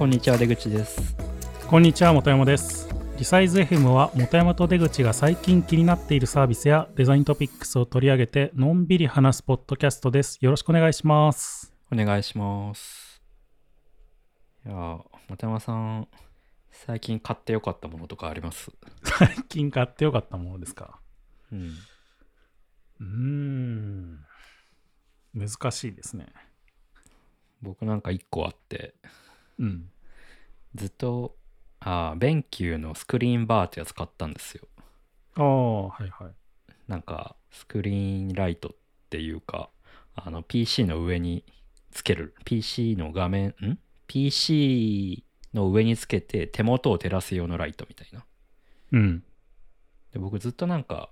こんにちは出口です。こんにちは本山です。リサイズ FM は本山と出口が最近気になっているサービスやデザイントピックスを取り上げてのんびり話すポッドキャストです。よろしくお願いします。お願いします。いやー本山さん最近買ってよかったものとかあります？最近買ってよかったものですか？うん。うーん。難しいですね。僕なんか1個あってうん。ずっとあーベンキューのスクリーンバーってやつ買ったんですよ。ああはいはい。なんかスクリーンライトっていうかあの PC の上につける PC の画面ん？PC の上につけて手元を照らす用のライトみたいな。うん。で僕ずっとなんか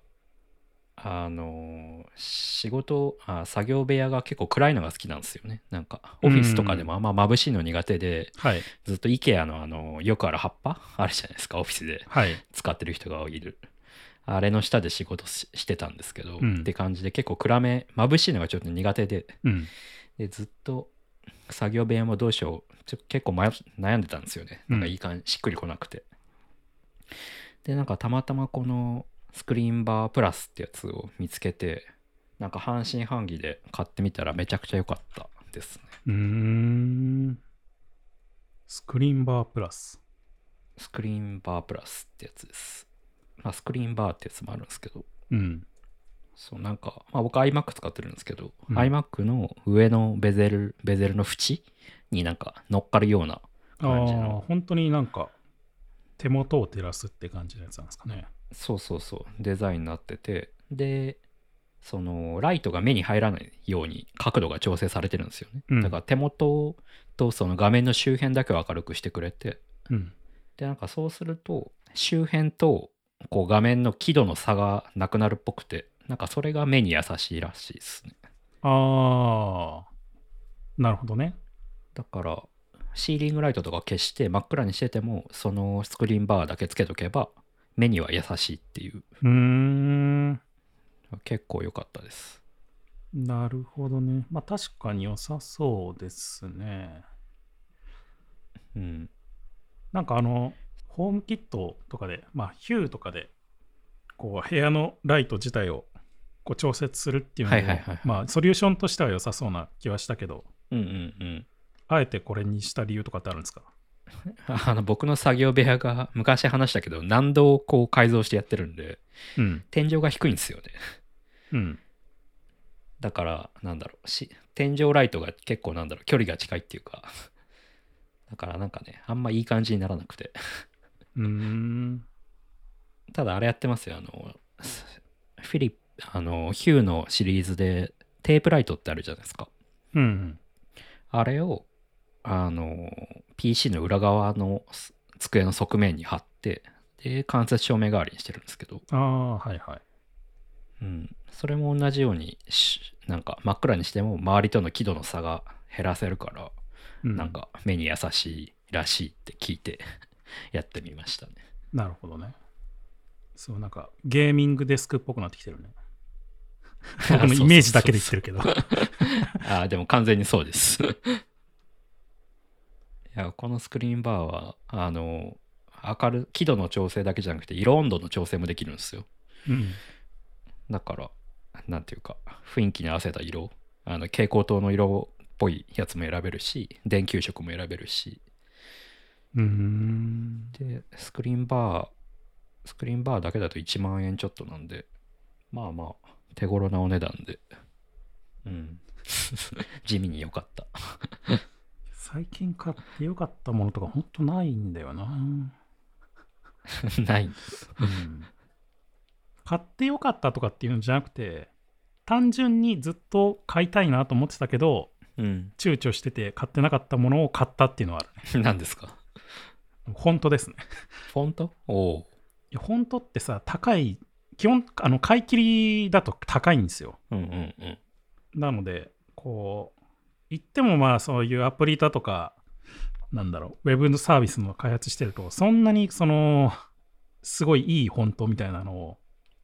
あの仕事あ作業部屋が結構暗いのが好きなんですよね。なんかオフィスとかでもあんま眩しいの苦手ではい。ずっと IKEA のあのよくある葉っぱあるじゃないですかオフィスで。はい。使ってる人がいる。あれの下で仕事ししてたんですけど、うん。って感じで結構暗め眩しいのがちょっと苦手で。うん。でずっと作業部屋もどうしようちょ結構迷悩んでたんですよね。なんかいい感じ、しっくりこなくて。でなんかたまたまこのスクリーンバープラスってやつを見つけてなんか半信半疑で買ってみたらめちゃくちゃ良かったですね。うーん。スクリーンバープラス。スクリーンバープラスってやつです。まあスクリーンバーってやつもあるんですけど。うん。そうなんか、まあ、僕 iMac 使ってるんですけど、うん。iMac の上のベゼルベゼルの縁になんか乗っかるようなあ感じあの本当になんか手元を照らすって感じのやつなんですかねそうそうそうデザインになっててでそのライトが目に入らないように角度が調整されてるんですよね、うん。だから手元とその画面の周辺だけを明るくしてくれて。うん。でなんかそうすると周辺とこう画面の輝度の差がなくなるっぽくてなんかそれが目に優しいらしいですね。ああなるほどね。だからシーリングライトとか消して真っ暗にしててもそのスクリーンバーだけつけとけば目には優しいっていう。うーん。結構良かったです。なるほどね。まあ確かに良さそうですね。うん。なんかあのホームキットとかでまあヒューとかでこう部屋のライト自体をこう調節するっていうのも、はいはいはいはい。まあソリューションとしては良さそうな気はしたけど。うんうんうん。あえてこれにした理由とかってあるんですか？あの僕の作業部屋が昔話したけど何度をこう改造してやってるんでうん。天井が低いんですよね。うん。だからなんだろう。し天井ライトが結構なんだろう。距離が近いっていうか。だからなんかねあんまいい感じにならなくて。うーん。ただあれやってますよ。あのフィリップあのヒューのシリーズでテープライトってあるじゃないですか。うん。あれをあの PC の裏側の机の側面に貼ってで間接照明代わりにしてるんですけど。ああはいはい。うん、それも同じようにしなんか真っ暗にしても周りとの輝度の差が減らせるから、うん。なんか目に優しいらしいって聞いて やってみましたね。なるほどね。そうなんかゲーミングデスクっぽくなってきてるね。僕のイメージだけで言ってるけど。ああでも完全にそうです。いやこのスクリーンバーはあの明る輝度の調整だけじゃなくて色温度の調整もできるんですよ。うん。だからなんていうか雰囲気に合わせた色あの蛍光灯の色っぽいやつも選べるし電球色も選べるし。うーん。でスクリーンバースクリーンバーだけだと1万円ちょっとなんでまあまあ手頃なお値段で。うん。地味に良かった最近買ってよかったものとかほんとないんだよな、ない。うん、買ってよかったとかっていうのじゃなくて単純にずっと買いたいなと思ってたけどうん。躊躇してて買ってなかったものを買ったっていうのはある。ね何ですか？本当ですね。フォントおおいや本当ってさ高い基本あの買い切りだと高いんですよ。うんうんうん。なのでこう言ってもまあそういうアプリだとかなんだろうウェブのサービスの開発してるとそんなにそのすごいいいフォントみたいなのを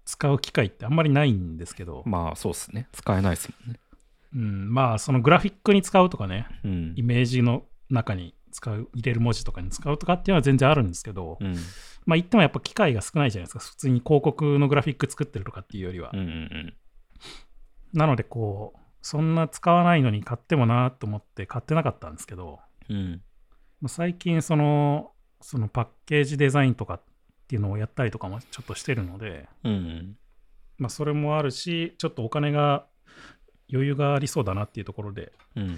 使う機会ってあんまりないんですけど、まあそうっすね。使えないですもんね。うん、まあそのグラフィックに使うとかねうん。イメージの中に使う、入れる文字とかに使うとかっていうのは全然あるんですけど、うん。まあ言ってもやっぱ機会が少ないじゃないですか。普通に広告のグラフィック作ってるとかっていうよりは。うんうん。なのでこう、そんな使わないのに買ってもなと思って買ってなかったんですけど、うん。最近その、そのパッケージデザインとかっていうのをやったりとかもちょっとしてるので、うん。うんまあそれもあるし、ちょっとお金が余裕がありそうだなっていうところで、うん。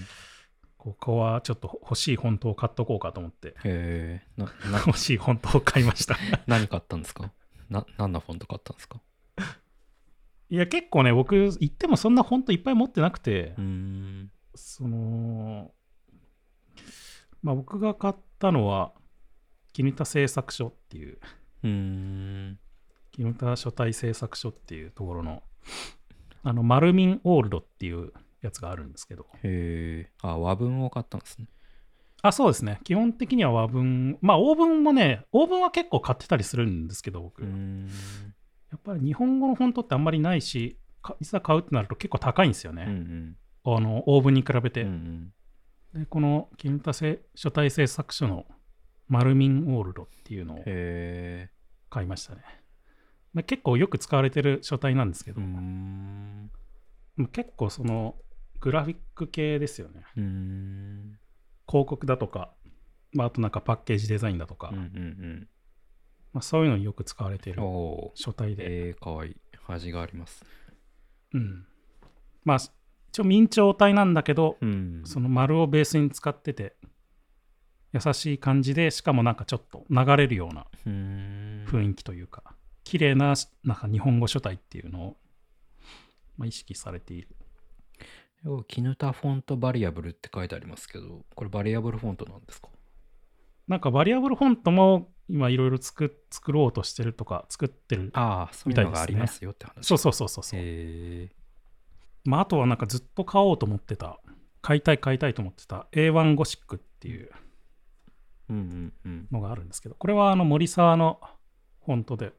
ここはちょっと欲しいフォントを買っとこうかと思って、へえ欲しいフォントを買いました。何買ったんですか？な何のフォント買ったんですか？いや、結構ね、僕、言ってもそんなフォントいっぱい持ってなくて、その、まあ僕が買ったのは、キヌタ製作所っていう、うーん。キヌタ書体製作所っていうところの、あの、マルミンオールドっていうやつがあるんですけど、へえあ和文を買ったんですね。あ、そうですね。基本的には和文、まあ、オーブンもね、オーブンは結構買ってたりするんですけど、僕。やっぱり日本語のフォントってあんまりないし、かいざ買うってなると結構高いんですようんうね。んあの、オーブンに比べて。うんうんで、この、キヌタ製書体製作所のマルミンオールドっていうのを買いましたね。まあ結構よく使われてる書体なんですけど、結構その、グラフィック系ですよね。広告だとか、まあ、あとなんかパッケージデザインだとか、うんうんまあ、そういうのによく使われていうんる書体で、えー、かわいい。味があります。うん。まあ、一応明朝体なんだけど、うん。その丸をベースに使ってて、優しい感じで、しかもなんかちょっと流れるような雰囲気というか、綺麗ななんか日本語書体っていうのを、まあ、意識されている。キヌタフォントバリアブルって書いてありますけどこれバリアブルフォントなんですか？なんかバリアブルフォントも今いろいろ作作ろうとしてるとか、作ってる。ああそういうのがありますよって話そうそうそうそうそう。へえまあ、あとはなんかずっと買おうと思ってた、買いたい買いたいと思ってた A1 ゴシックっていうのがあるんですけど、これはあの森沢のフォントで、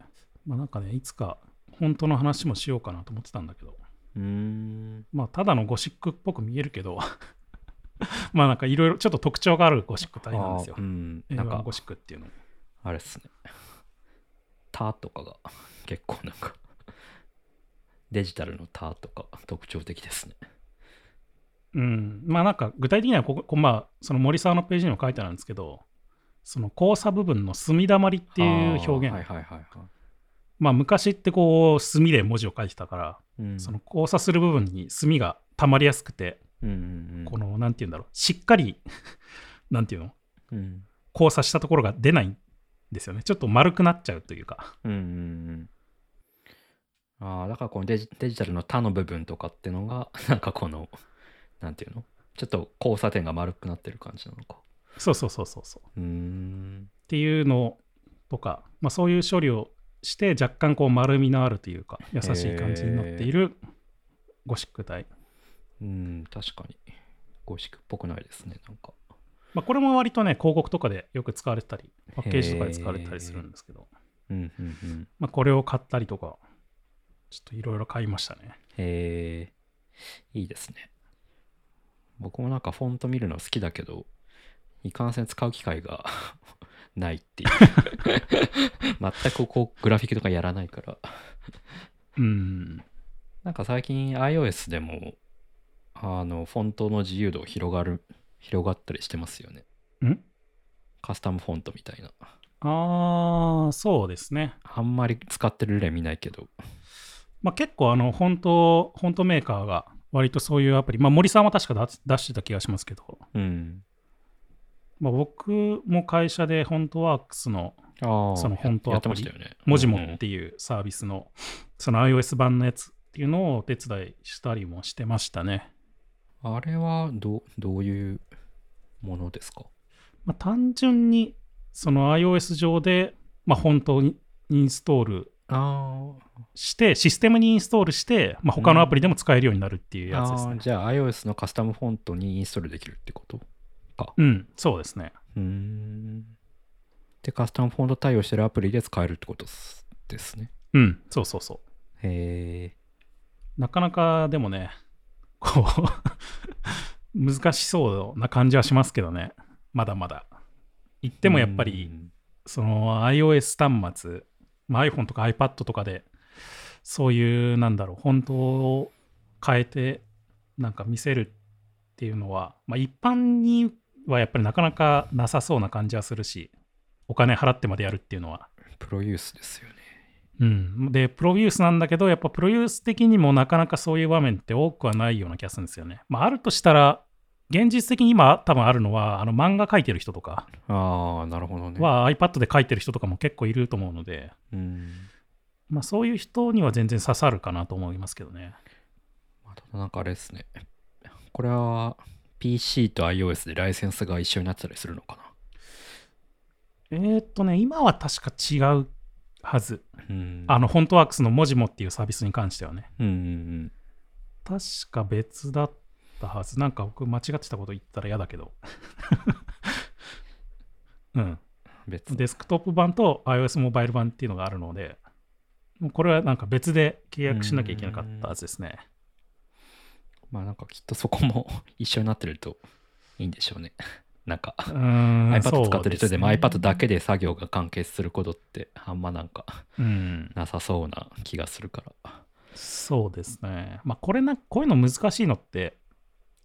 まあなんかね、いつか本当の話もしようかなと思ってたんだけど、うーんまあただのゴシックっぽく見えるけど、まあなんかいろいろちょっと特徴があるゴシック体なんですよう。んなん A1 かゴシックっていうの。あれっすね「タ」とかが結構なんかデジタルの「タ」とか特徴的ですね。うん。まあなんか具体的にはここ、こまあその森沢のページにも書いてあるんですけど、その交差部分の墨だまりっていう表現。はいはいはいはい。まあ昔ってこう墨で文字を書いてたから、うん。その交差する部分に墨が溜まりやすくて、うんうんうん。このなんて言うんだろう。しっかり なんていうの？うん。交差したところが出ないんですよね。ちょっと丸くなっちゃうというか。うんああだからこのデジデジタルの「タ」の部分とかってのが なんかこのなんていうの？ちょっと交差点が丸くなってる感じなのか。そうそうそうそうそう。っうーん。ていうのとか、まあ、そういう処理をして若干こう丸みのあるというか優しい感じになっているゴシック体、うん確かに。ゴシックっぽくないですねなんかまあ、これも割とね広告とかでよく使われてたりパッケージとかで使われてたりするんですけど、うんうんうん。まあ、これを買ったりとかちょっといろいろ買いましたね。へえいいですね。僕もなんかフォント見るの好きだけどいかんせん使う機会が ないっていう。全くこうグラフィックとかやらないから。うん。なんか最近 iOS でもあのフォントの自由度広がる広がったりしてますよね。ん？カスタムフォントみたいな。ああそうですね。あんまり使ってる例見ないけど。まあ、結構あの本当、本当メーカーが割とそういうアプリ、まあ、森さんは確か出出してた気がしますけど、うん。まあ、僕も会社でフォントワークスのそのフォントアプリね。文字もうんっていうサービスのその iOS 版のやつっていうのをお手伝いしたりもしてましたね。あれはどうどういうものですか？まあ、単純にその iOS 上で、まあ、フォントをインストールあして、システムにインストールして、まあ、他のアプリでも使えるようになるっていうあやつですね。じゃあ iOS のカスタムフォントにインストールできるってことうん、そうですね。うーん。でカスタムフォント対応してるアプリで使えるってことですですね。うん、そうそうそう。へえなかなかでもね、こう、難しそうな感じはしますけどね。まだまだ。言ってもやっぱり、うんその iOS 端末、まあ、iPhone とか iPad とかで、そういう、なんだろう、本当を変えて、なんか見せるっていうのは、まあ、一般にはやっぱりなかなかなさそうな感じはするし、お金払ってまでやるっていうのは。プロユースですよね。うん、で、プロユースなんだけど、やっぱプロユース的にもなかなかそういう場面って多くはないような気がするんですよね。まあ、あるとしたら、現実的に今多分あるのは、あの漫画描いてる人とかああ、なるほどね。は iPad で描いてる人とかも結構いると思うので、うん。まあ、そういう人には全然刺さるかなと思いますけどね。まあただなんかあれですね。これは PC と iOS でライセンスが一緒になってたりするのかな。えーっとね、今は確か違うはず。うん。あの、フォントワークスの文字もっていうサービスに関してはね。うんうん確か別だったはず。なんか僕間違ってたこと言ったら嫌だけど。うん。うん。別デスクトップ版と iOS モバイル版っていうのがあるので、もうこれはなんか別で契約しなきゃいけなかったはずですね。まあなんかきっとそこも 一緒になってるといいんでしょうね。なんか iPad 使ってる人でも iPad だけで作業が完結することってあんまなんかうん。なさそうな気がするから。そうですね。まあ、これな、こういうの難しいのって、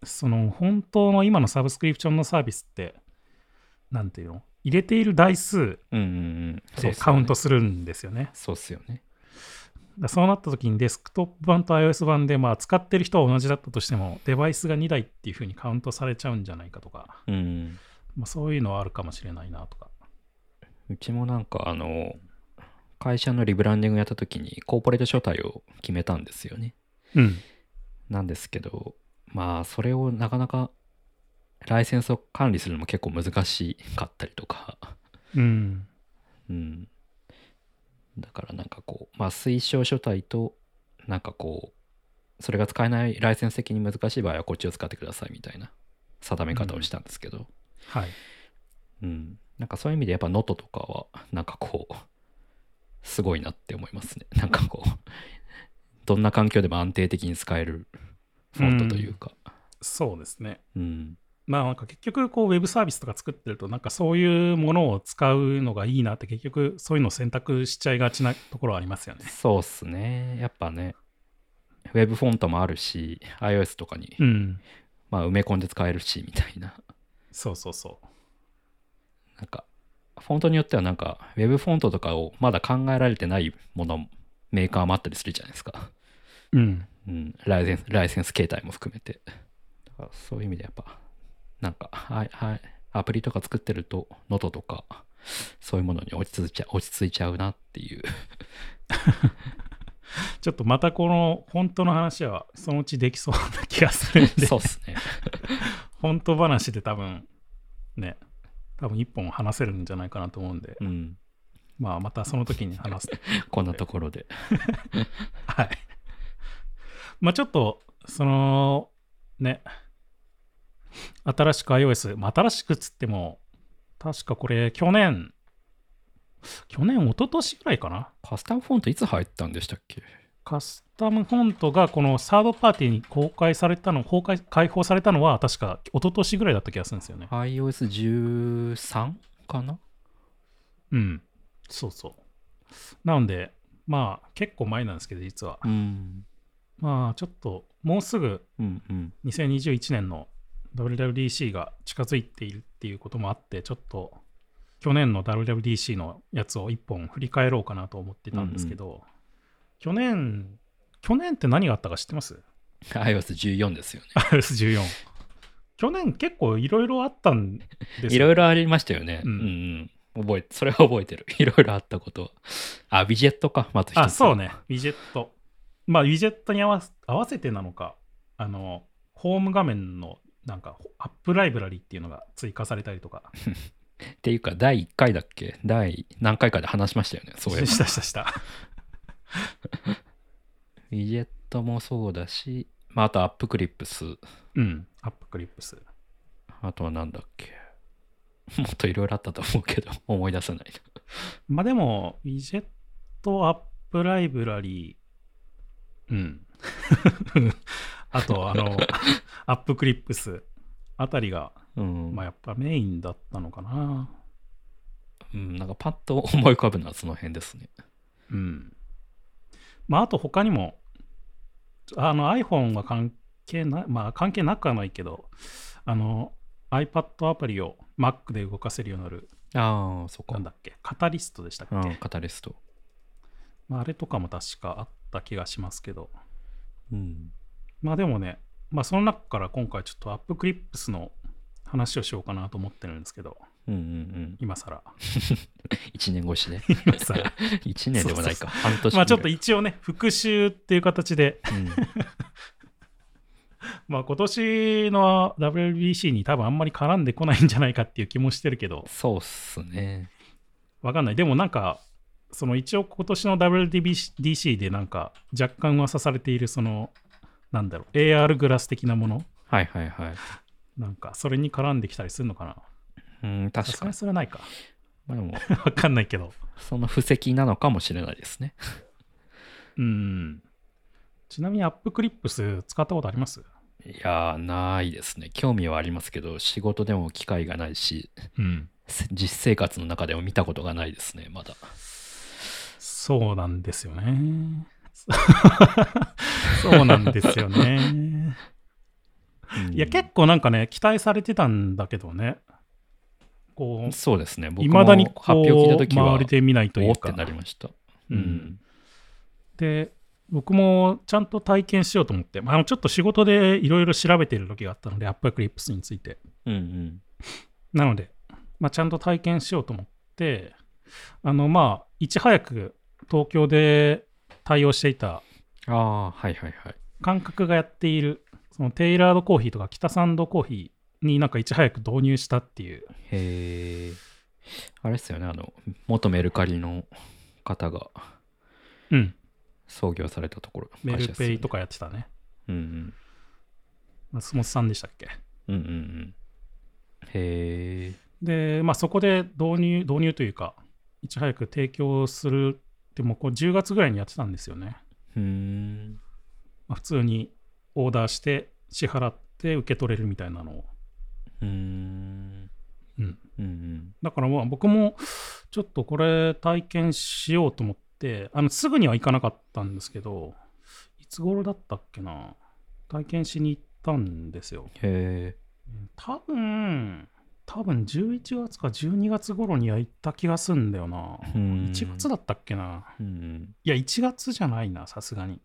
その本当の今のサブスクリプションのサービスって、なんていうの？入れている台数でカウントするんですよね。そうっすよね。だそうなった時にデスクトップ版と iOS 版で、まあ、使ってる人は同じだったとしても、デバイスが2台っていう風にカウントされちゃうんじゃないかとか、うん。まあ、そういうのはあるかもしれないなとか。うちもなんかあの、会社のリブランディングやった時にコーポレート書体を決めたんですよね。うん。なんですけど、まあそれをなかなかライセンスを管理するのも結構難しかったりとか、うん。うん。だからなんかこう、まあ推奨書体と、なんかこう、それが使えないライセンス的に難しい場合はこっちを使ってくださいみたいな定め方をしたんですけど、はい。うん。なんかそういう意味でやっぱ Noto とかは、なんかこう、すごいなって思いますね。なんかこう、どんな環境でも安定的に使えるフォントというか、そうですね。うん。まあなんか結局こうウェブサービスとか作ってるとなんかそういうものを使うのがいいなって結局そういうのを選択しちゃいがちなところはありますよね。そうっすね。やっぱね、ウェブフォントもあるし、iOS とかに、うん。まあ埋め込んで使えるし、みたいな。そうそうそなんか、フォントによってはなんか、ウェブフォントとかをまだ考えられてないもの、メーカーもあったりするじゃないですか。う。うん。うん、ライセンス、ライセンス形態も含めて。だからそういう意味でやっぱ、なんか、はい、はい、アプリとか作ってると、 Noto とか、そういうものに落ち着いちゃ落ち着いちゃうなっていう。ちょっとまたこの本当の話はそのうちできそうな気がするんでそうっすね。本当話で多分ね多分一本話せるんじゃないかなと思うんで、うん。まあまたその時に話す。こんなところで。はい。まあちょっとそのね新しく iOS、まあ、新しくっつっても確かこれ去年去年一昨年ぐらいかな？カスタムフォントいつ入ったんでしたっけ？カスタムフォントがこのサードパーティーに公開されたの、公開開放されたのは確か一昨年ぐらいだった気がするんですよね。iOS13 かな？うん。そうそう。なので、まあ結構前なんですけど、実は。うん。まあちょっともうすぐうんうん。2021年の WWDC が近づいているっていうこともあって、ちょっと去年の WWDC のやつを一本振り返ろうかなと思ってたんですけど、去年、去年って何があったか知ってます？iOS14 ですよね。iOS14。去年結構いろいろあったんですよいろいろありましたよね。ううんんうん。覚え、それは覚えてる。いろいろあったことは。あ、ウィジェットか、また一つ。あ、そうね。ウィジェット。まあ、ウィジェットに合わせ合わせてなのか、あの、ホーム画面のなんか、 App Library っていうのが追加されたりとか。っていうか、第1回だっけ？第何回かで話しましたよね。そういえば。したしたした。ウィジェットもそうだし、まあ、あと App Clips。うん、 App Clips。あとはなんだっけ？もっといろいろあったと思うけど、思い出せないまあでも、ウィジェット、 App Library、うん。あと、あの、App Clips あたりがうん。まあやっぱメインだったのかな。うん、なんかパッと思い浮かぶのはその辺ですね。うん。まああと他にも、あの iPhone は関係ない、まあ関係なくはないけど、あの iPad アプリを Mac で動かせるようになる、ああ、そっかなん。だっけ、カタリストでしたっけ、うん、カタリスト。まあ、あれとかも確かあった気がしますけど、うん。まあでもね、まあその中から今回ちょっとアップクリップスの話をしようかなと思ってるんですけど、うんうんうん。今更。1年越しね。今更1年でもないか。半年。まあちょっと一応ね、復習っていう形で、うん まあ今年の WBC に多分あんまり絡んでこないんじゃないかっていう気もしてるけど、そうっすね。わかんない。でもなんか、その一応今年の WBC でなんか若干噂されているその、なんだろう、AR グラス的なものはいはいはい。なんかそれに絡んできたりするのかなうん、確かに。それはないか。まあでも、わかんないけど。その布石なのかもしれないですね。うん。ちなみにアップクリップス使ったことあります？いやー、ないですね。興味はありますけど、仕事でも機会がないし、うん。せ実生活の中でも見たことがないですね、まだ。そうなんですよね。そうなんですよね。うんいや、結構なんかね、期待されてたんだけどね。こう、そうですね。僕いもまだにこ発表聞いたう、ときは周り、で見ないというかって。なりました。ううんん。で、僕もちゃんと体験しようと思って、まあ、ちょっと仕事でいろいろ調べてる時があったので、アップクリップスについて。うんうん。なので、まあ、ちゃんと体験しようと思って、あの、まあ、いち早く東京で対応していたああ、はいはいはい。感覚がやっている、そのテイラードコーヒーとか北サンドコーヒーになんかいち早く導入したっていう。へえ。あれですよね、あの、元メルカリの方がうん。創業されたところ。メルペイとか。かやってたね。うん松本さんでしたっけ？うん。うんうんうん。へえ。で、まあ、そこで導入、導入というか、いち早く提供するって、もうこう10月ぐらいにやってたんですよね。うーん。まあ、普通にオーダーして、支払って受け取れるみたいなのを。うーん。うん。うんうん。だからまあ僕もちょっとこれ体験しようと思って、あのすぐには行かなかったんですけど、いつ頃だったっけな体験しに行ったんですよ。へえ。多分、多分11月か12月頃には行った気がすんだよな。うーん1月だったっけなうんうん。いや、1月じゃないな、さすがに。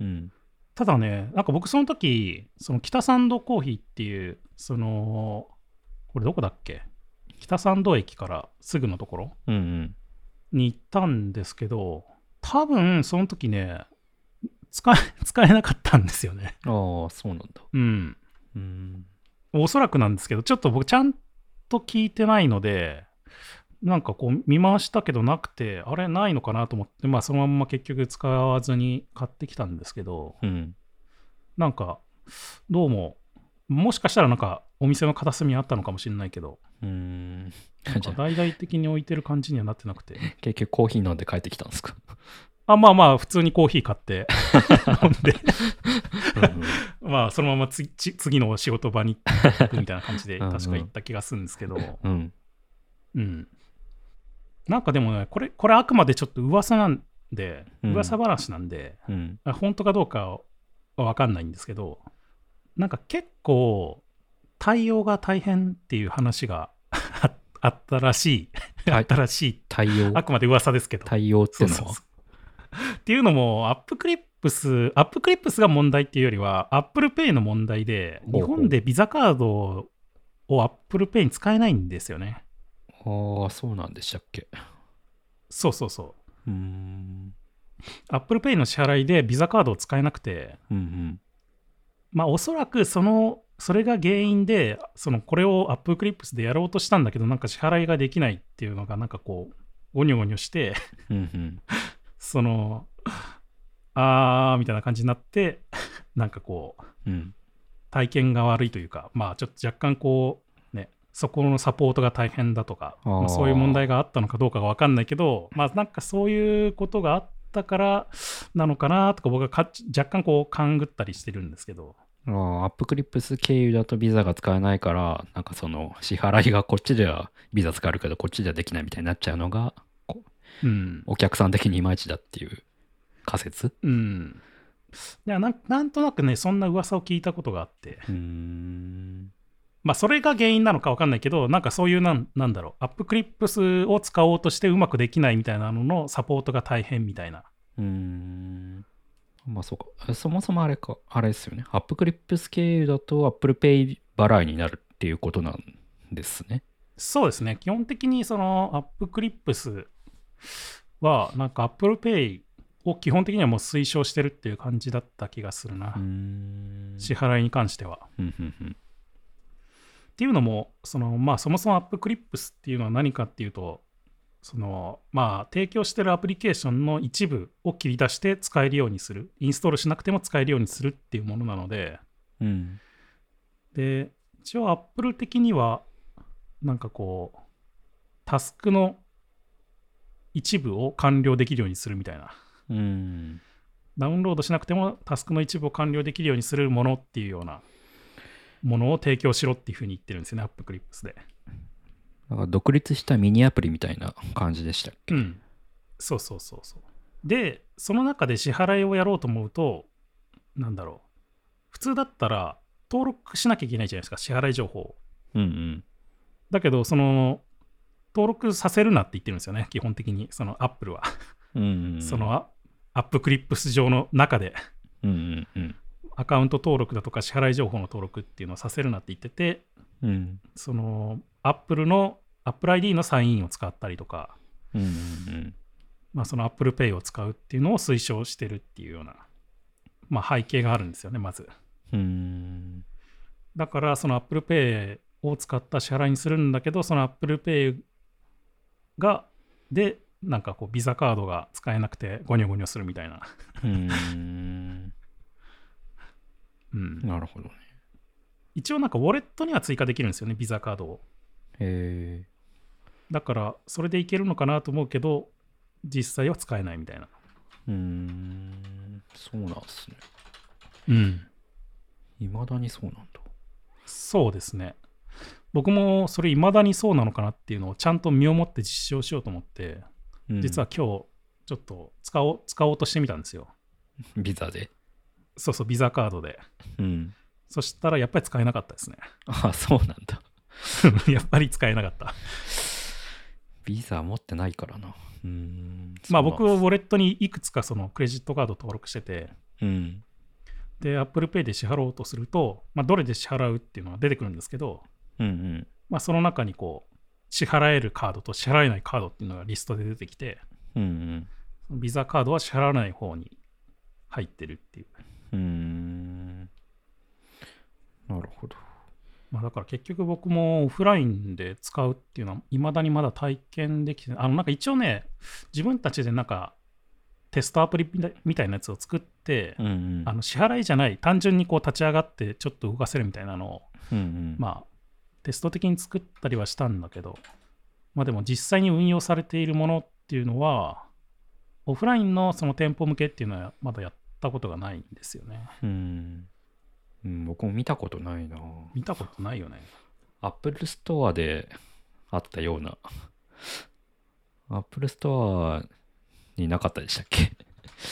うん。ただね、なんか僕その時、その北参道コーヒーっていう、その、これどこだっけ？北参道駅からすぐのところ。に行ったんですけど、多分その時ね、使え、使えなかったんですよね。ああ、そうなんだ。うん。うーん。おそらくなんですけど、ちょっと僕ちゃんと聞いてないので、なんかこう見回したけどなくて、あれないのかなと思って、まあそのまんま結局使わずに買ってきたんですけど、うん。なんかどうも、もしかしたらなんかお店の片隅にあったのかもしれないけど、うーん。大々的に置いてる感じにはなってなくて。結局コーヒー飲んで帰ってきたんですか？あ、まあまあ、普通にコーヒー買って 飲んで、うんまあそのままつち次の仕事場に行くみたいな感じで確か行った気がするんですけど、うん。うん。なんかでもね、これ、これあくまでちょっと噂なんで、うん噂話なんで、うん。あ本当かどうかはわかんないんですけど、なんか結構対応が大変っていう話がああったらしい。はいあったらしい。対応？あ。くまで噂ですけど。対応っていうのは？そうそうそうっていうのも、 App Clips、App Clips が問題っていうよりは、 Apple Pay の問題で、日本でビザカードを Apple Pay に使えないんですよね。ああ、そうなんでしたっけ？そうそうそう。うーん。 Apple Pay の支払いでビザカードを使えなくて、うんうん。まあおそらくその、それが原因で、そのこれを App Clips でやろうとしたんだけど、なんか支払いができないっていうのが、なんかこう、ゴニョゴニョして。その、あーみたいな感じになって、なんかこう、うん。体験が悪いというか、まあちょっと若干こう、ね、そこのサポートが大変だとか、まあそういう問題があったのかどうかがわかんないけど、まあなんかそういうことがあったからなのかなとか僕はか若干こう勘ぐったりしてるんですけど、あアップクリップス経由だとビザが使えないから、なんかその支払いがこっちではビザ使えるけどこっちではできないみたいになっちゃうのが、こうん。お客さん的にいまいちだっていう仮説？うん。いやなんなんとなくね、そんな噂を聞いたことがあって、うーん。まあ、それが原因なのか分かんないけど、なんかそういうなん、なんだろう、 App Clips を使おうとしてうまくできないみたいなののサポートが大変みたいな。うーん。まあそうか。えそもそもあれか、あれですよね。 App Clips 経由だと Apple Pay 払いになるっていうことなんですね。そうですね、基本的にその App Clips は、なんか Apple Pay を基本的にはもう推奨してるっていう感じだった気がするな。支払いに関しては。っていうのも、そのまあ、そもそも App Clips っていうのは何かっていうと、そのまあ、提供してるアプリケーションの一部を切り出して使えるようにする、インストールしなくても使えるようにするっていうものなので、うん。で、一応 Apple 的には、なんかこう、タスクの一部を完了できるようにするみたいな。うん。ダウンロードしなくてもタスクの一部を完了できるようにするものっていうようなものを提供しろっていうふうに言ってるんですよね、App Clips で。なんか独立したミニアプリみたいな感じでしたっけ？うん。そうそうそうそう。で、その中で支払いをやろうと思うと、なんだろう。普通だったら登録しなきゃいけないじゃないですか、支払い情報を。うんうん。だけど、その、登録させるなって言ってるんですよね、基本的に、その Apple は。うんうん。そのあアップクリップス上の中で、うんうんうん。アカウント登録だとか支払い情報の登録っていうのをさせるなって言ってて、うん。その、Apple の、Apple ID のサインインを使ったりとか、うんうんまあ、その Apple Pay を使うっていうのを推奨してるっていうような、まあ、背景があるんですよね、まず。うん。うん。だから、その Apple Pay を使った支払いにするんだけど、その Apple Pay が、で、なんかこう、ビザカードが使えなくて、ゴニョゴニョするみたいな。うん。うん、なるほどね。一応、なんか、ウォレットには追加できるんですよね、ビザカードを。へえ。だから、それでいけるのかなと思うけど、実際は使えないみたいな。うーん。そうなんですね。うん。いまだにそうなんだ。そうですね。僕もそれ未だにそうなのかなっていうのをちゃんと身をもって実証しようと思って、うん実は今日ちょっと使おう使おうとしてみたんですよ。ビザで？そうそう、ビザカードで。うん。そしたらやっぱり使えなかったですね。あ、そうなんだ。やっぱり使えなかった。ビザ持ってないからな。うーん。まあ僕ウォレットにいくつかそのクレジットカード登録してて、うん。で、Apple Pay で支払おうとすると、まあどれで支払うっていうのが出てくるんですけど、うんうん。まあその中にこう、支払えるカードと支払えないカードっていうのがリストで出てきて、うんビザカードは支払わない方に入ってるっていう。うん。なるほど。まあ、だから結局僕もオフラインで使うっていうのは、いまだにまだ体験できて、あのなんか一応ね、自分たちでなんかテストアプリみたいみたいなやつを作って、うんうん。あの支払いじゃない、単純にこう立ち上がってちょっと動かせるみたいなのを、うんうん。まあ、テスト的に作ったりはしたんだけど、まあでも実際に運用されているものっていうのは、オフラインのその店舗向けっていうのはまだやったことがないんですよね。うん。うん、僕も見たことないな。見たことないよね。アップルストアであったような。 Apple Store になかったでしたっけ？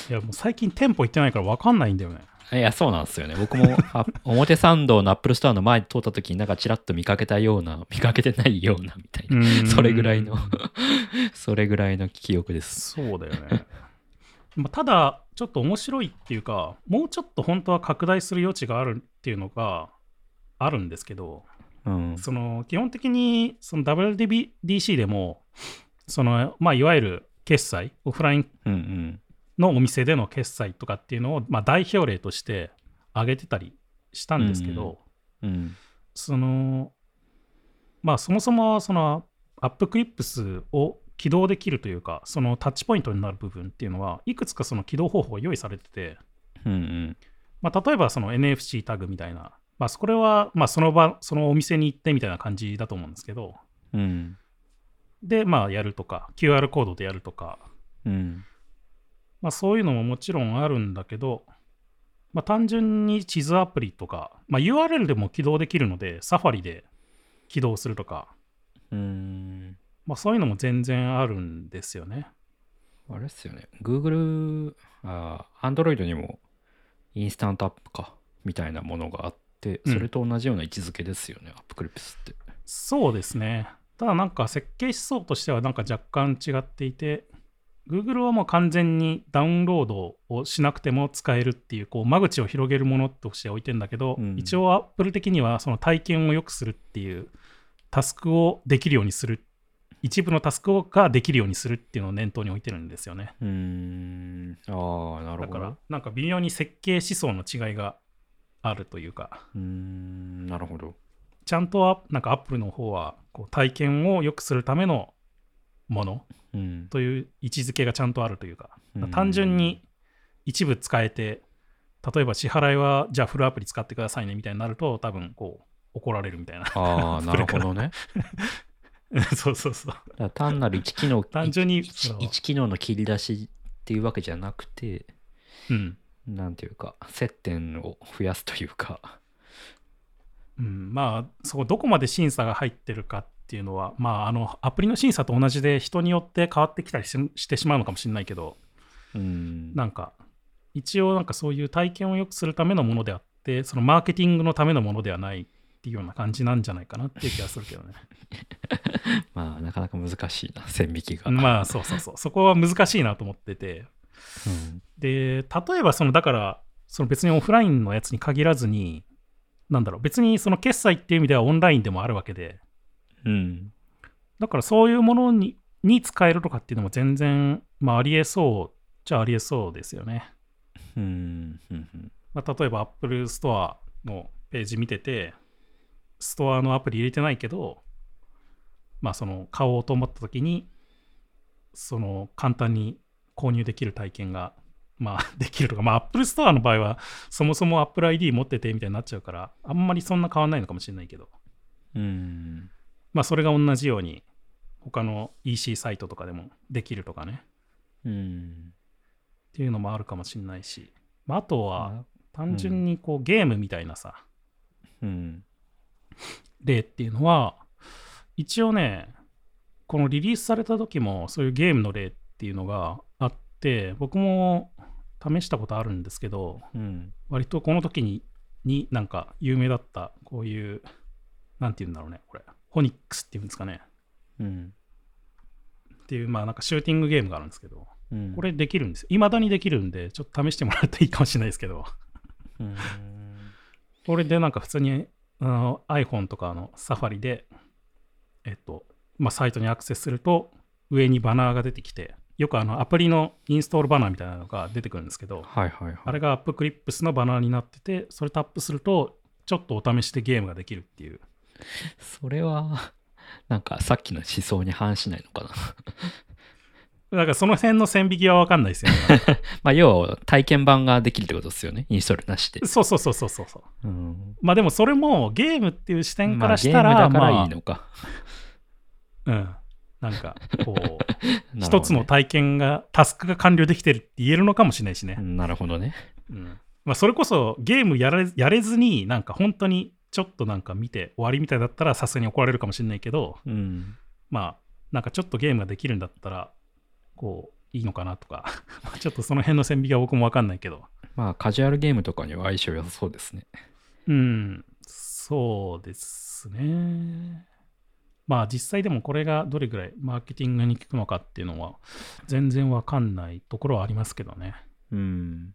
いやもう最近店舗行ってないから分かんないんだよね。いや、そうなんですよね。僕も あ表参道の Apple Store の前通った時になんかちらっと見かけたような、見かけてないようなみたいな。それぐらいの、それぐらいの記憶です。そうだよね。まあただ、ちょっと面白いっていうか、もうちょっと本当は拡大する余地があるっていうのがあるんですけど、うん。その基本的にその WDC でも、そのまあ、いわゆる決済、オフライン。のお店での決済とかっていうのを、まあ、代表例として挙げてたりしたんですけど、うん。そのまあそもそもそのアップクリップスを起動できるというかそのタッチポイントになる部分っていうのはいくつかその起動方法が用意されてて、うんうん。まあ、例えばその NFC タグみたいな、まあ、これはまあその場そのお店に行ってみたいな感じだと思うんですけどうん。でまあやるとか QR コードでやるとか、うん。まあ、そういうのももちろんあるんだけどまあ、単純に地図アプリとか、まあ、URL でも起動できるので、サファリで起動するとか、うーん。まあ、そういうのも全然あるんですよね。あれっすよね。Google、あ、Android にもインスタントアップか、みたいなものがあって、うんそれと同じような位置づけですよね、アップクリプスって。そうですね。ただなんか設計思想としてはなんか若干違っていて、Google はもう完全にダウンロードをしなくても使えるっていう、こう間口を広げるものとして置いてんだけど、うん一応 Apple 的にはその体験を良くするっていうタスクをできるようにする、一部のタスクができるようにするっていうのを念頭に置いてるんですよね。うーん。ああ、なるほど。だからなんか微妙に設計思想の違いがあるというか、うーん、なるほど。ちゃんとはなんか Apple の方はこう体験を良くするためのものうん。という位置づけがちゃんとあるというか、うん単純に一部使えて、例えば支払いはじゃあフルアプリ使ってくださいねみたいになると、多分こう怒られるみたいな。ああ、なるほどね。そうそうそう。単なる1機能、単純に一そう一機能の切り出しっていうわけじゃなくて、うん。なんていうか、接点を増やすというか。うん、まあ、そこどこまで審査が入ってるかっていうのは、まあ、あの、アプリの審査と同じで人によって変わってきたりししてしまうのかもしれないけど、うん。なんか、一応なんかそういう体験を良くするためのものであって、そのマーケティングのためのものではないっていうような感じなんじゃないかなっていう気がするけどね。まあ、なかなか難しいな、線引きが。まあそうそうそう。そこは難しいなと思ってて。うんで、例えばその、だから、その別にオフラインのやつに限らずに、なんだろう、別にその決済っていう意味ではオンラインでもあるわけで、うん。だからそういうものにに使えるとかっていうのも全然、まあありえそうじゃありえそうですよね。うん。うん。まあ、例えば Apple Store のページ見てて、ストアのアプリ入れてないけど、まあその買おうと思った時に、その簡単に購入できる体験が、まあ できるとか、まあ Apple Store の場合はそもそも Apple ID 持っててみたいになっちゃうから、あんまりそんな変わんないのかもしれないけど、うん。まあそれが同じように他の EC サイトとかでもできるとかね、うん。っていうのもあるかもしれないし、まああとはあ単純にこうゲームみたいなさ、うん。例っていうのは一応ねこのリリースされた時もそういうゲームの例っていうのがあって僕も試したことあるんですけどうん。割とこの時にになんか有名だったこういうなんて言うんだろうねこれホニックスっていうんですかねうん。っていうまあなんかシューティングゲームがあるんですけどうん。これできるんですよ未だにできるんでちょっと試してもらうといいかもしれないですけどうん。これでなんか普通にあの iPhone とかのサファリで、えっと、まあ、サイトにアクセスすると上にバナーが出てきて、よくあのアプリのインストールバナーみたいなのが出てくるんですけど、はいはいはい。あれが App Clips のバナーになってて、それタップすると、ちょっとお試しでゲームができるっていう。それは、なんかさっきの思想に反しないのかな。だからその辺の線引きは分かんないですよね。まあ、要は体験版ができるってことですよね。インストールなしで。そうそうそうそうそうそう。うん。まあでもそれもゲームっていう視点かまあ、ゲーらしたら、ムだからいまいのか。あ、うん。なんか、こう、一つの体験が、タスクが完了できてるって言えるのかもしれないしね。なるほどね。うんまあ、それこそゲームやれやれずに、なんか本当にちょっとなんか見て終わりみたいだったらさすがに怒られるかもしれないけど、うん。まあ、なんかちょっとゲームができるんだったら、こう、いいのかなとか、ちょっとその辺の線引きは僕もわかんないけど、まあ、カジュアルゲームとかには相性良さそうですね。うん、そうですね。まあ実際でもこれがどれぐらいマーケティングに効くのかっていうのは全然わかんないところはありますけどね。うん。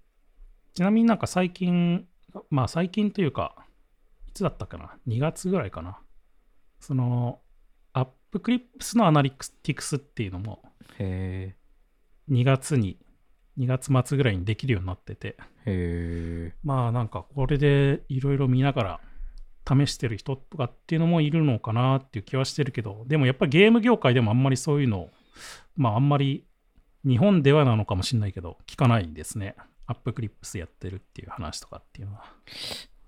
ちなみになんか最近、まあ最近というか、いつだったかな ?2 月ぐらいかな。その、アップクリップスのアナリティクスっていうのもへ2月に、2月末ぐらいにできるようになってて。まあなんかこれでいろいろ見ながら試してる人とかっていうのもいるのかなっていう気はしてるけど、でもやっぱりゲーム業界でもあんまりそういうの、まああんまり日本ではなのかもしれないけど、聞かないですね。アップクリップスやってるっていう話とかっていうのは。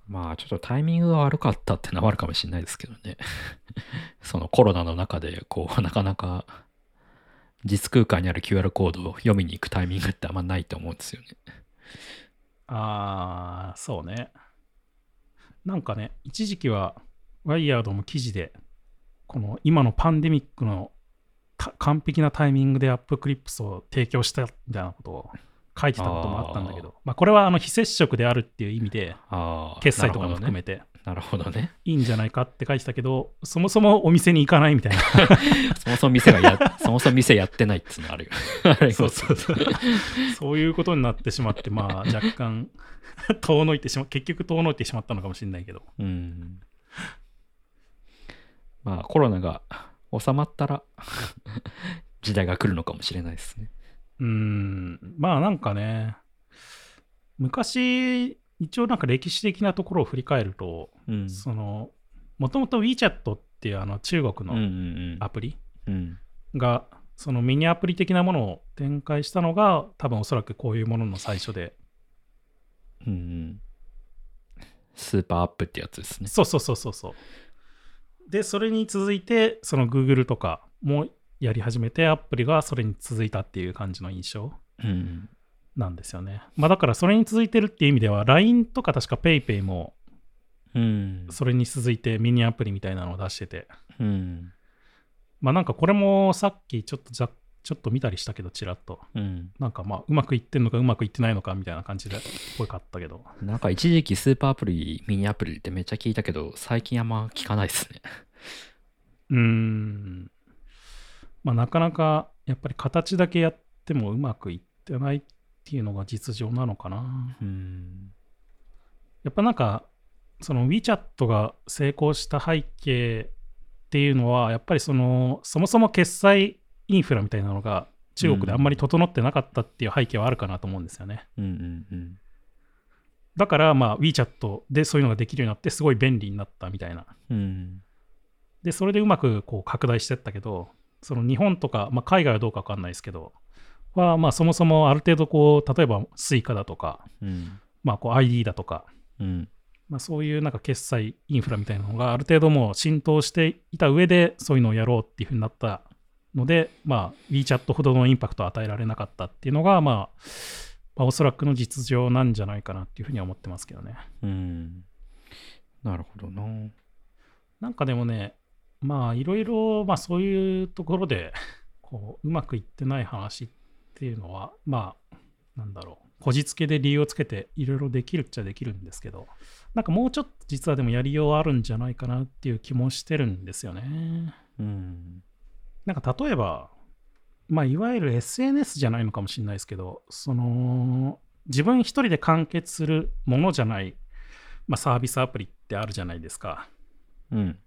まあ、ちょっとタイミングが悪かったってのはあるかもしれないですけどね。そのコロナの中で、こう、なかなか実空間にある QR コードを読みに行くタイミングってあんまないと思うんですよね。あー、そうね。なんかね、一時期は、ワイヤードも記事で、この今のパンデミックの完璧なタイミングでアップクリップスを提供したみたいなことを書いてたこともあったんだけど、まあ、これはあの非接触であるっていう意味で。決済とかも含めてなるほどね。いいんじゃないかって書いてたけど、そもそもお店に行かないみたいな。そもそも店がや、そもそも店やってないっつうのあるよ。ありそうそうそう。そういうことになってしまって、まあ若干遠のいてしま、結局遠のいてしまったのかもしれないけど。うん。まあコロナが収まったら時代が来るのかもしれないですね。うーん、まあなんかね、昔、一応なんか歴史的なところを振り返ると、うん。その、もともと WeChat っていうあの中国のんアプリ。が、そのミニアプリ的なものを展開したのが、多分おそらくこういうものの最初で、うんうん。スーパーアップってやつですね。そうそうそうそうそう。で、それに続いて、その Google とかもやり始めて、アプリがそれに続いたっていう感じの印象うん。なんですよね。まあだからそれに続いてるっていう意味では、LINE とか確か PayPay もうん。それに続いてミニアプリみたいなのを出してて、うん。まあなんかこれもさっきちょっとざちょっと見たりしたけど、ちらっと。うん。なんかまあうまくいってんのかうまくいってないのかみたいな感じでっぽかったけど。なんか一時期スーパーアプリ、ミニアプリってめっちゃ聞いたけど、最近あんま聞かないですね。うーん。まあなかなかやっぱり形だけやってもうまくいってないっていうのが実情なのかな。うん。やっぱなんか、その WeChat が成功した背景っていうのは、やっぱりその、そもそも決済インフラみたいなのが中国であんまり整ってなかったっていう背景はあるかなと思うんですよね。うんうんうん。だから、まあ WeChat でそういうのができるようになって、すごい便利になったみたいな。うん。で、それでうまくこう拡大してったけど、その日本とか、まあ、海外はどうかわかんないですけど、は、まあそもそもある程度こう、例えば Suica だとか、うん。まあこう ID だとか、うん。まあ、そういうなんか決済インフラみたいなのがある程度もう浸透していた上でそういうのをやろうっていうふうになったので、まあ、WeChat ほどのインパクトを与えられなかったっていうのが、まあ、まあ、おそらくの実情なんじゃないかなっていうふうには思ってますけどね。うん。なるほどな。なんかでもね、まあいろいろ、まあそういうところで、こう、うまくいってない話っていうのは、まあ、なんだろう、こじつけで理由をつけていろいろできるっちゃできるんですけど、なんかもうちょっと実はでもやりようあるんじゃないかなっていう気もしてるんですよね。うん。なんか例えば、まあいわゆる SNS じゃないのかもしれないですけど、その、自分一人で完結するものじゃない、まあサービスアプリってあるじゃないですか。うん。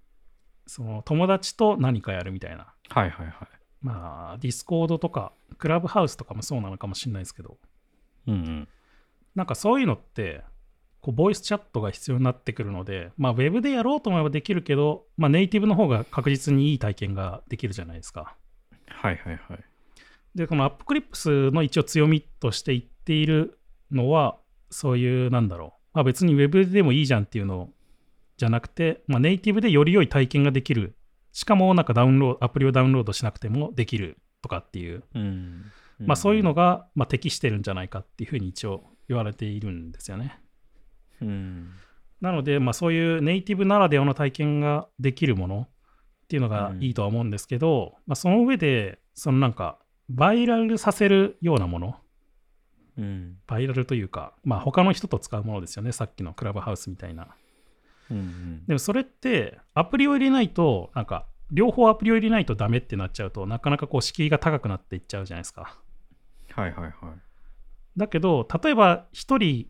その友達と何かやるみたいな。はいはいはい。まあ、 Discord とか、クラブハウスとかもそうなのかもしれないですけど、うんうん。なんかそういうのって、こう、ボイスチャットが必要になってくるので、まあ、ウェブでやろうと思えばできるけど、まあ、ネイティブの方が確実にいい体験ができるじゃないですか。はいはいはい。で、このアップクリップスの一応強みとして言っているのは、そういう、なんだろう、まあ、別にウェブでもいいじゃんっていうのじゃなくて、まあ、ネイティブでより良い体験ができる。しかも、なんかダウンロード、アプリをダウンロードしなくてもできるとかっていう、うん。まあ、そういうのが、まあ、適してるんじゃないかっていうふうに一応言われているんですよね。うん。なので、まあ、そういうネイティブならではの体験ができるものっていうのがいいとは思うんですけど、まあ、その上で、そのなんか、バイラルさせるようなもの、うん。バイラルというか、まあ、他の人と使うものですよね、さっきのクラブハウスみたいな。うん。でもそれって、アプリを入れないと、なんか、両方アプリを入れないとダメってなっちゃうとなかなかこう敷居が高くなっていっちゃうじゃないですか。はいはいはい。だけど、例えば一人、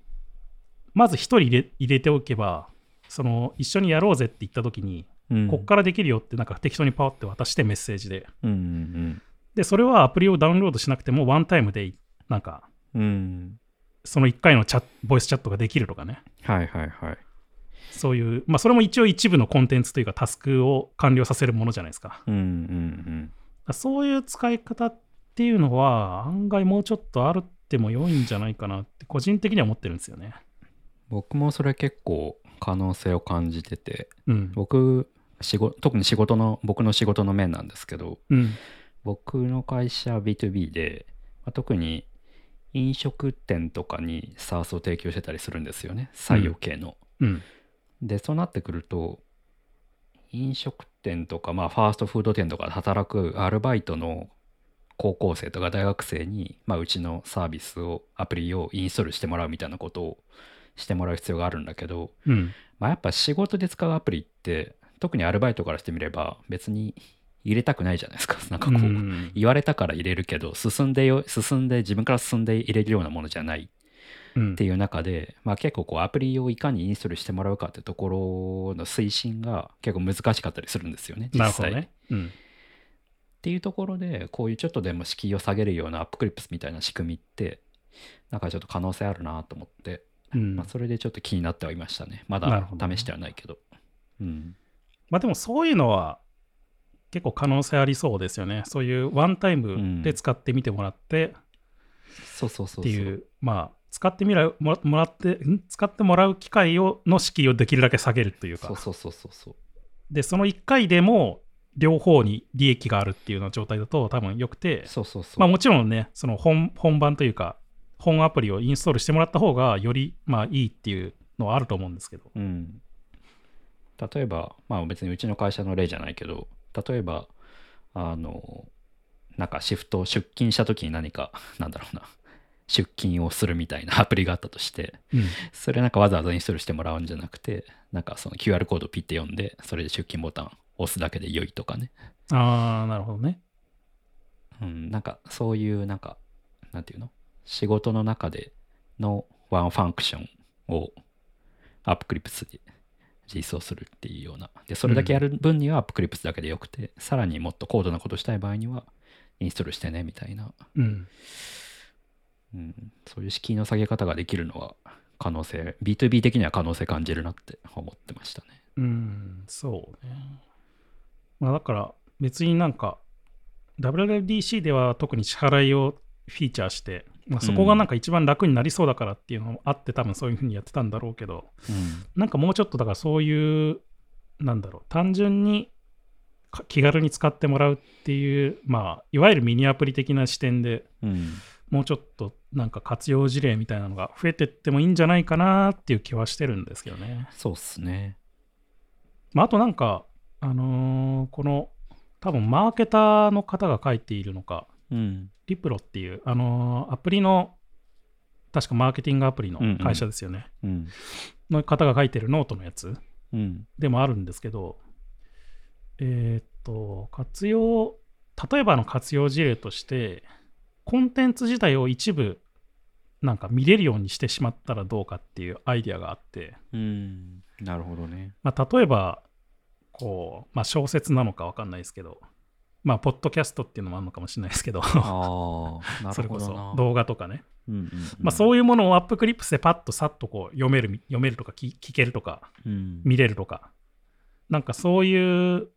まず一人入れ入れておけば、その一緒にやろうぜって言った時に、うんこっからできるよってなんか適当にパワって渡してメッセージで。うんうんで、それはアプリをダウンロードしなくてもワンタイムで、なんか、うん。うん。その1回のチャッボイスチャットができるとかね。はいはいはい。そういう、まあそれも一応一部のコンテンツというかタスクを完了させるものじゃないですか。うんうんそういう使い方っていうのは案外もうちょっとあるっても良いんじゃないかなって個人的には思ってるんですよね。僕もそれ結構可能性を感じてて、うん。僕、仕事特に仕事の、僕の仕事の面なんですけど、うん。僕の会社 B2B で、まあ、特に飲食店とかに SARS を提供してたりするんですよね採用系の。うん。でそうなってくると飲食店とかまあファーストフード店とかで働くアルバイトの高校生とか大学生に、まあ、うちのサービスをアプリをインストールしてもらうみたいなことをしてもらう必要があるんだけど、うん。まあ、やっぱ仕事で使うアプリって特にアルバイトからしてみれば別に入れたくないじゃないですか。なんかこう、うん。言われたから入れるけど進んでよ進んで自分から進んで入れるようなものじゃない。うんっていう中で、まあ、結構こうアプリをいかにインストールしてもらうかってところの推進が結構難しかったりするんですよね実際。ね。うん。っていうところでこういうちょっとでも敷居を下げるようなアップクリップスみたいな仕組みってなんかちょっと可能性あるなと思って、うん。まあ、それでちょっと気になってはいましたね。まだ試してはないけど。うん。まあでもそういうのは結構可能性ありそうですよね。そういうワンタイムで使ってみてもらってそうそうそうそう。っていう、まあ使ってみらうもらもらってん？使ってもらう機会をの敷居をできるだけ下げるというか。そうそうそうそうそう。でその1回でも両方に利益があるっていうような状態だと多分よくて。そうそうそう。まあもちろんねその本本番というか本アプリをインストールしてもらった方がよりまあいいっていうのはあると思うんですけど。うん、例えばまあ別にうちの会社の例じゃないけど例えばあのなんかシフト出勤した時に何かなんだろうな出勤をするみたいな アプリがあったとしてうん。それなんかわざわざインストールしてもらうんじゃなくてなんかその QR コードをピッて読んでそれで出勤ボタンを押すだけで良いとかね、ああなるほどね。うん、なんかそういうなんかなんていうの？仕事の中でのワンファンクションをアップクリプスで実装するっていうような。でそれだけやる分にはアップクリプスだけでよくて、さらにもっと高度なことしたい場合にはインストールしてねみたいな、うんうん、そういう敷居の下げ方ができるのは可能性 B2B 的には可能性感じるなって思ってましたね。うんそうね。まあだから別になんか WWDC では特に支払いをフィーチャーして、まあ、そこがなんか一番楽になりそうだからっていうのもあって多分そういうふうにやってたんだろうけどうん。なんかもうちょっとだからそういうなんだろう単純にか気軽に使ってもらうっていうまあいわゆるミニアプリ的な視点でうん。もうちょっとなんか活用事例みたいなのが増えてってもいいんじゃないかなっていう気はしてるんですけどね。そうっすね。まあ、あとなんか、あのーこの多分マーケターの方が書いているのか、うん。 Reproっていう、あのーアプリの、確かマーケティングアプリの会社ですよね。うん。の方が書いてるノートのやつうん。でもあるんですけど、えーっと、活用、例えばの活用事例として、コンテンツ自体を一部、なんか見れるようにしてしまったらどうかっていうアイディアがあって、うん。なるほどね。まあ、例えば、こう、まあ、小説なのかわかんないですけど、まあ、ポッドキャストっていうのもあるのかもしれないですけど、ああ なそれこるほどな。そ動画とかね。うんうんうん。まあ、そういうものをアップクリップスでパッとさっとこう読める、読めるとか聞聞けるとか、うん。見れるとか、なんかそういう、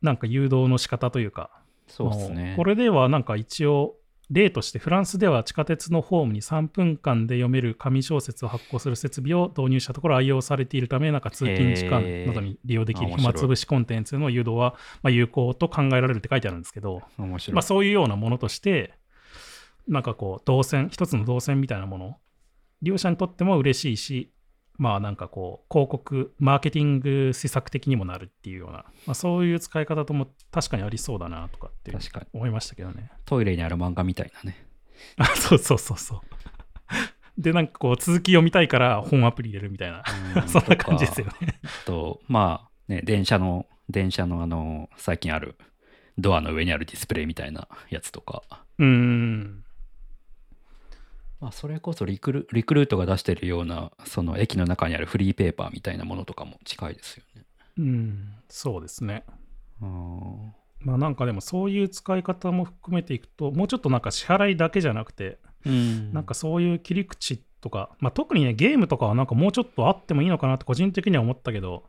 なんか誘導の仕方というか、そうですね。これではなんか一応、例としてフランスでは地下鉄のホームに3分間で読める紙小説を発行する設備を導入したところ愛用されているため、なんか通勤時間などに利用できる暇つぶしコンテンツの誘導はまあ有効と考えられるって書いてあるんですけど、面白い、まあ、そういうようなものとして、なんかこう、動線、一つの動線みたいなもの、利用者にとっても嬉しいし、まあなんかこう、広告、マーケティング施策的にもなるっていうような、まあ、そういう使い方とも確かにありそうだなとかって確かに思いましたけどね。トイレにある漫画みたいなねあ、そうそうそうそう。で、なんかこう、続き読みたいから本アプリ入れるみたいな、う そんな感じですよね。とまあね電車の電車のあの最近あるドアの上にあるディスプレイみたいなやつとかうーん。まあそれこそリクルリクルートが出してるようなその駅の中にあるフリーペーパーみたいなものとかも近いですよね。うん、そうですね。うんまあなんかでもそういう使い方も含めていくと、もうちょっとなんか支払いだけじゃなくて、うん。なんかそういう切り口とか、まあ、特にね、ゲームとかはなんかもうちょっとあってもいいのかなって個人的には思ったけど、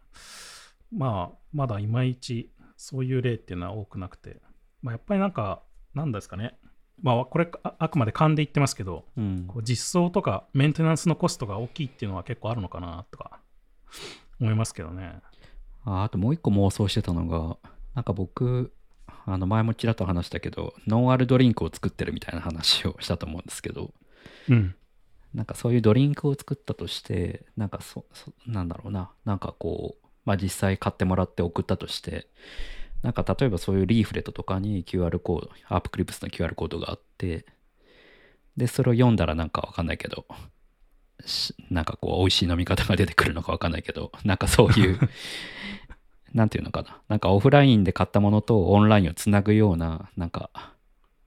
まあ、まだいまいちそういう例っていうのは多くなくて、まあ、やっぱりなんか、なんですかね、まあ、これああくまで勘で言ってますけど、うんこう実装とかメンテナンスのコストが大きいっていうのは結構あるのかなとか思いますけどね。ああともう一個妄想してたのがなんか僕あの前もちらっと話したけどノンアルドリンクを作ってるみたいな話をしたと思うんですけどうん。なんかそういうドリンクを作ったとして、なんかそ、そなんだろうな、なんかこう、まあ実際買ってもらって送ったとして、なんか例えばそういうリーフレットとかに QR コード、アープクリップスの QR コードがあって、で、それを読んだらなんかわかんないけど、しなんかこう、美味しい飲み方が出てくるのかわかんないけど、なんかそういう、なんていうのかな、なんかオフラインで買ったものとオンラインをつなぐような、なんか、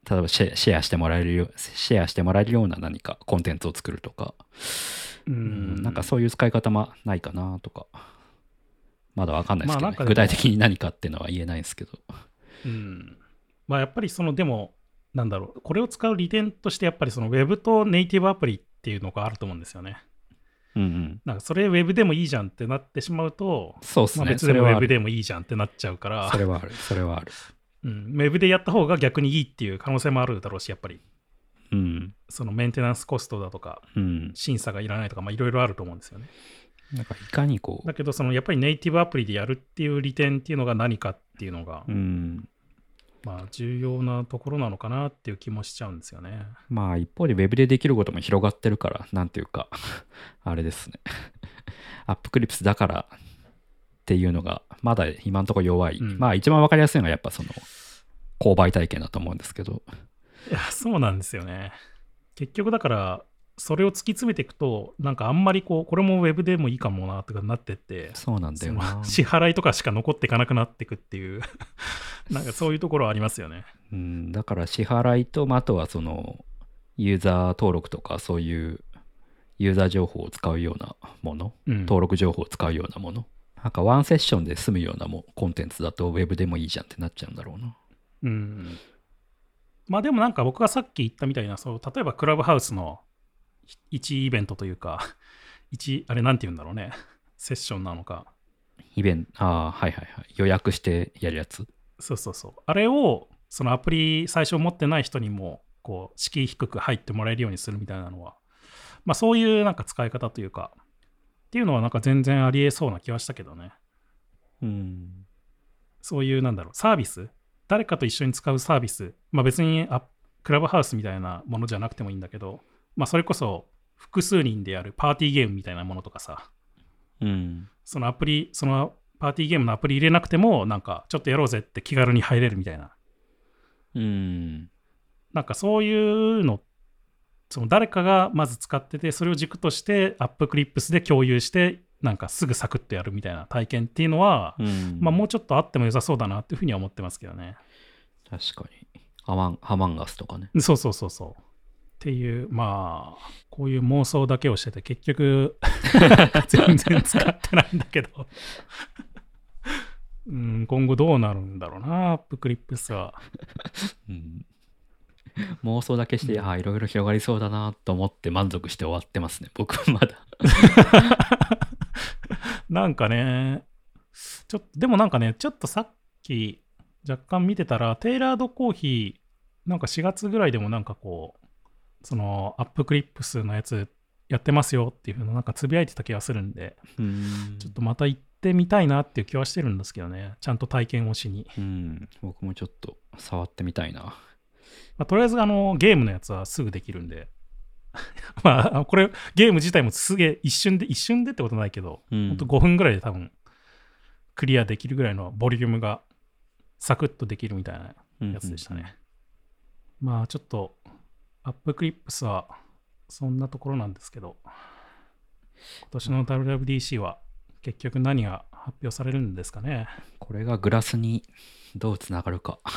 例えばシェアしてもらえるよシェアしてもらえるような何かコンテンツを作るとか、ううんなんかそういう使い方もないかなとかまだわかんないですけど、ね。まあ具体的に何かっていうのは言えないですけど。うん。まあやっぱりその、でも、なんだろう、これを使う利点として、やっぱりその Web とネイティブアプリっていうのがあると思うんですよね。うんうん。なんかそれ Web でもいいじゃんってなってしまうと、そうですね。まあ別でも Web るでもいいじゃんってなっちゃうから。そ、れはある。それはある。うん、Web でやった方が逆にいいっていう可能性もあるだろうし、やっぱり、うん。そのメンテナンスコストだとか、うん。審査がいらないとか、まあいろいろあると思うんですよね。なんかいかにこだけど、そのやっぱりネイティブアプリでやるっていう利点っていうのが何かっていうのが、ううん。まあ重要なところなのかなっていう気もしちゃうんですよね。まあ一方で Web でできることも広がってるからなんていうか あれですね。アップクリプスだからっていうのがまだ今のところ弱い、うん。まあ一番わかりやすいのがやっぱその購買体験だと思うんですけど。いや、そうなんですよね。結局だから、それを突き詰めていくと、なんかあんまりこう、これも Web でもいいかもなとかなってって、そうなんだそよ支払いとかしか残っていかなくなっていくっていう、なんかそういうところはありますよね。うん、だから支払いと、まあ、あとはそのユーザー登録とかそういうユーザー情報を使うようなもの、うん、登録情報を使うようなもの、なんかワンセッションで済むようなもコンテンツだとウェブでもいいじゃんってなっちゃうんだろうな。うん。まあでもなんか僕がさっき言ったみたいな、そう例えばクラブハウスの1イベントというか、1、あれなんて言うんだろうね、セッションなのか、イベント、ああ、はいはいはい。予約してやるやつ？そうそうそう。あれを、そのアプリ最初持ってない人にも、こう、敷居低く入ってもらえるようにするみたいなのは、まあそういうなんか使い方というか、っていうのはなんか全然ありえそうな気はしたけどね。うん。そういうなんだろう、サービス？誰かと一緒に使うサービス？まあ別にあクラブハウスみたいなものじゃなくてもいいんだけど、まあそれこそ複数人でやるパーティーゲームみたいなものとかさ、うん。そのアプリ、そのパーティーゲームのアプリ入れなくても、なんかちょっとやろうぜって気軽に入れるみたいな。うん。なんかそういうの、その誰かがまず使ってて、それを軸としてアップクリップスで共有して、なんかすぐサクッとやるみたいな体験っていうのは、うん。まあもうちょっとあっても良さそうだなっていうふうには思ってますけどね。確かに。ハマンハマンガスとかね。そうそうそうそう。っていう、まあ、こういう妄想だけをしてて、結局、全然使ってないんだけど。うん、今後どうなるんだろうな、アップクリップスは。うん。妄想だけして、ああ、いろいろ広がりそうだなと思って満足して終わってますね。僕はまだ。なんかね、ちょっと、でもなんかね、ちょっとさっき若干見てたら、テイラードコーヒー、なんか4月ぐらいでもなんかこう、そのアップクリップスのやつやってますよっていうのなんかつぶやいてた気がするんで、うんちょっとまた行ってみたいなっていう気はしてるんですけどね、ちゃんと体験をしに。うん。僕もちょっと触ってみたいな。まあ、とりあえずあのゲームのやつはすぐできるんで、まあ、これゲーム自体もすげえ一瞬で、一瞬でってことないけど、うんほんと5分ぐらいで多分クリアできるぐらいのボリュームがサクッとできるみたいなやつでしたね。まあちょっとアップクリップスはそんなところなんですけど、今年の WWDC は結局何が発表されるんですかね？これがグラスにどうつながるか。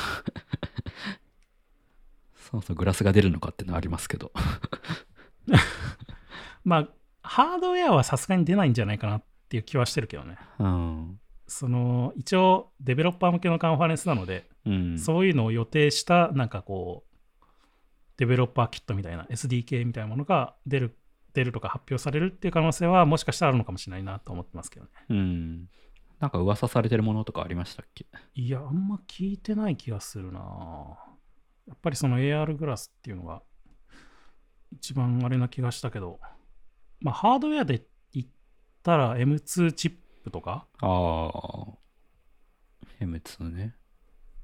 そうそう、グラスが出るのかっていうのはありますけど。まあハードウェアはさすがに出ないんじゃないかなっていう気はしてるけどね。うん。その一応デベロッパー向けのカンファレンスなので、うん。そういうのを予定したなんかこうデベロッパーキットみたいな SDK みたいなものが出る出るとか発表されるっていう可能性はもしかしたらあるのかもしれないなと思ってますけどね。うん。なんか噂されてるものとかありましたっけ？いや、あんま聞いてない気がするなやっぱりその AR グラスっていうのが一番あれな気がしたけど、まあハードウェアで言ったら M2 チップとか？ああ。M2 ね。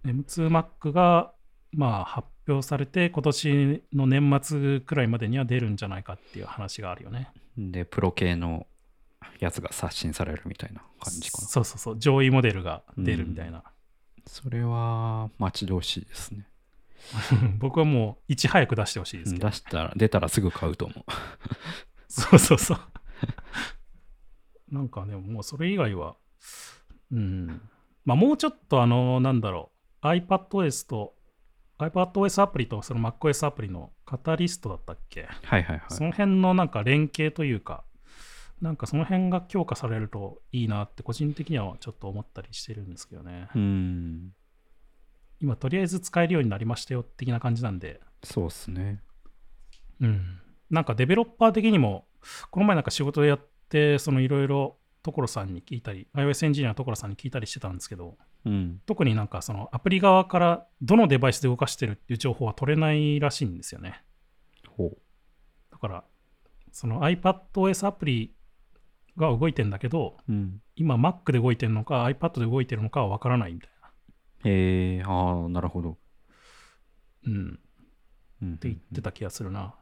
M2Mac がまあ発表されて、今年の年末くらいまでには出るんじゃないかっていう話があるよね。で、プロ系のやつが刷新されるみたいな感じかな。そうそうそう、上位モデルが出るみたいな。それは待ち遠しいですね。僕はもういち早く出してほしいですけど出。したら、出たらすぐ買うと思う。そうそうそう。なんかね、もうそれ以外は、うん。まあもうちょっとあの、なんだろう、iPadOS と、iPadOS アプリとその MacOS アプリのカタリストだったっけ、はいはいはい。その辺のなんか連携というか、なんかその辺が強化されるといいなって個人的にはちょっと思ったりしてるんですけどね。うん。今とりあえず使えるようになりましたよ的な感じなんで、そうっすね。うん、なんかデベロッパー的にも、この前なんか仕事でやって、そのいろいろ所さんに聞いたり、iOS エンジニアの所さんに聞いたりしてたんですけど、うん。特になんかそのアプリ側からどのデバイスで動かしてるっていう情報は取れないらしいんですよね。ほだから、その iPadOS アプリが動いてんだけど、う。うん。今 Mac で動いてるのか iPad で動いてるのかはわからないみたいな。へえ、ああ、なるほど。うん。うん。って言ってた気がするな。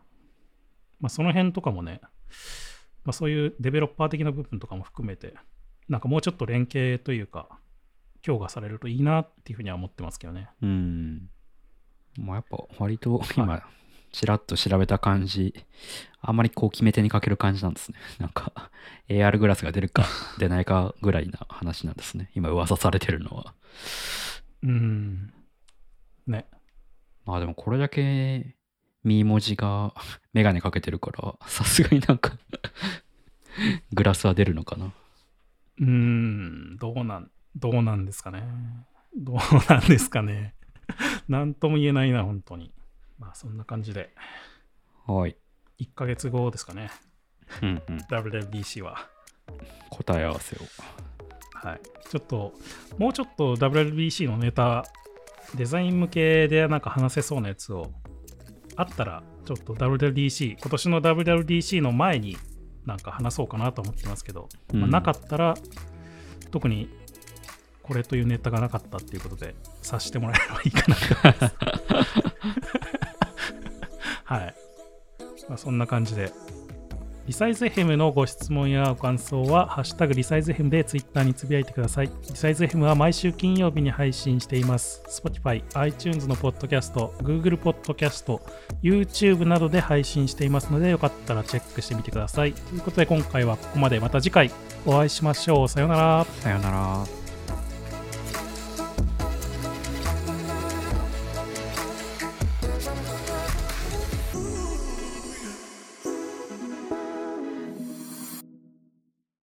まあその辺とかもね、まあそういうデベロッパー的な部分とかも含めて、なんかもうちょっと連携というか、強化されるといいなっていうふうには思ってますけどね。うん。まあやっぱ割と今、ちらっと調べた感じ、あんまりこう決め手にかける感じなんですね。なんか AR グラスが出るか出ないかぐらいな話なんですね。今噂されてるのは。うん。ね。まあでもこれだけミー文字がメガネかけてるから、さすがになんかグラスは出るのかな。うーん、どうなん、どうなんですかね。どうなんですかね。なんとも言えないな、本当に。まあそんな感じで、はい。1ヶ月後ですかね。うんうん。WWDC は。答え合わせを。はい。ちょっと、もうちょっと WWDC のネタ、デザイン向けでなんか話せそうなやつを、あったら、ちょっと WWDC、今年の WWDC の前になんか話そうかなと思ってますけど、まあうんなかったら、特にこれというネタがなかったっていうことで、察してもらえればいいかなと。はい。まあ、そんな感じで、リサイズ FM のご質問やご感想は、ハッシュタグリサイズ FM でツイッターにつぶやいてください。リサイズ FM は毎週金曜日に配信しています。Spotify、iTunes のポッドキャスト、Google ポッドキャスト、YouTube などで配信していますので、よかったらチェックしてみてください。ということで、今回はここまで。また次回お会いしましょう。さようなら。さよなら。